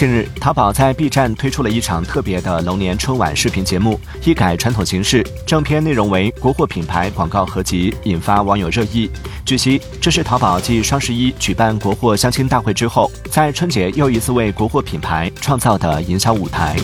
近日淘宝在 b 站推出了一场特别的龙年春晚视频节目一改传统形式正片内容为国货品牌广告合集引发网友热议。据悉这是淘宝继双十一举办国货相亲大会之后在春节又一次为国货品牌创造的营销舞台。